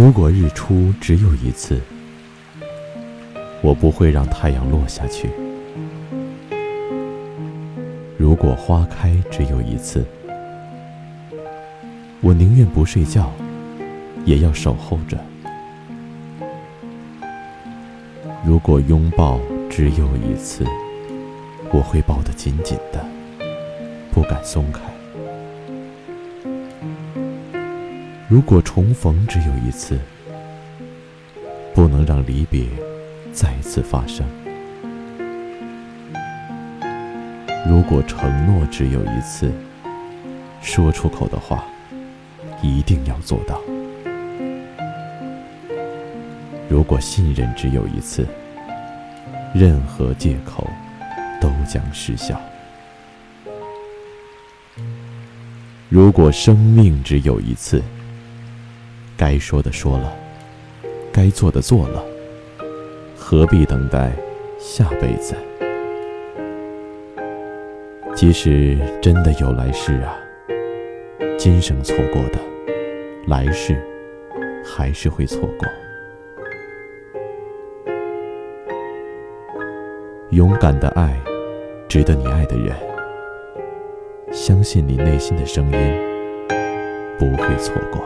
如果日出只有一次，我不会让太阳落下去；如果花开只有一次，我宁愿不睡觉，也要守候着；如果拥抱只有一次，我会抱得紧紧的，不敢松开。如果重逢只有一次，不能让离别再次发生；如果承诺只有一次，说出口的话一定要做到；如果信任只有一次，任何借口都将失效；如果生命只有一次，该说的说了，该做的做了，何必等待下辈子？即使真的有来世啊，今生错过的，来世还是会错过。勇敢的爱，值得你爱的人，相信你内心的声音，不会错过。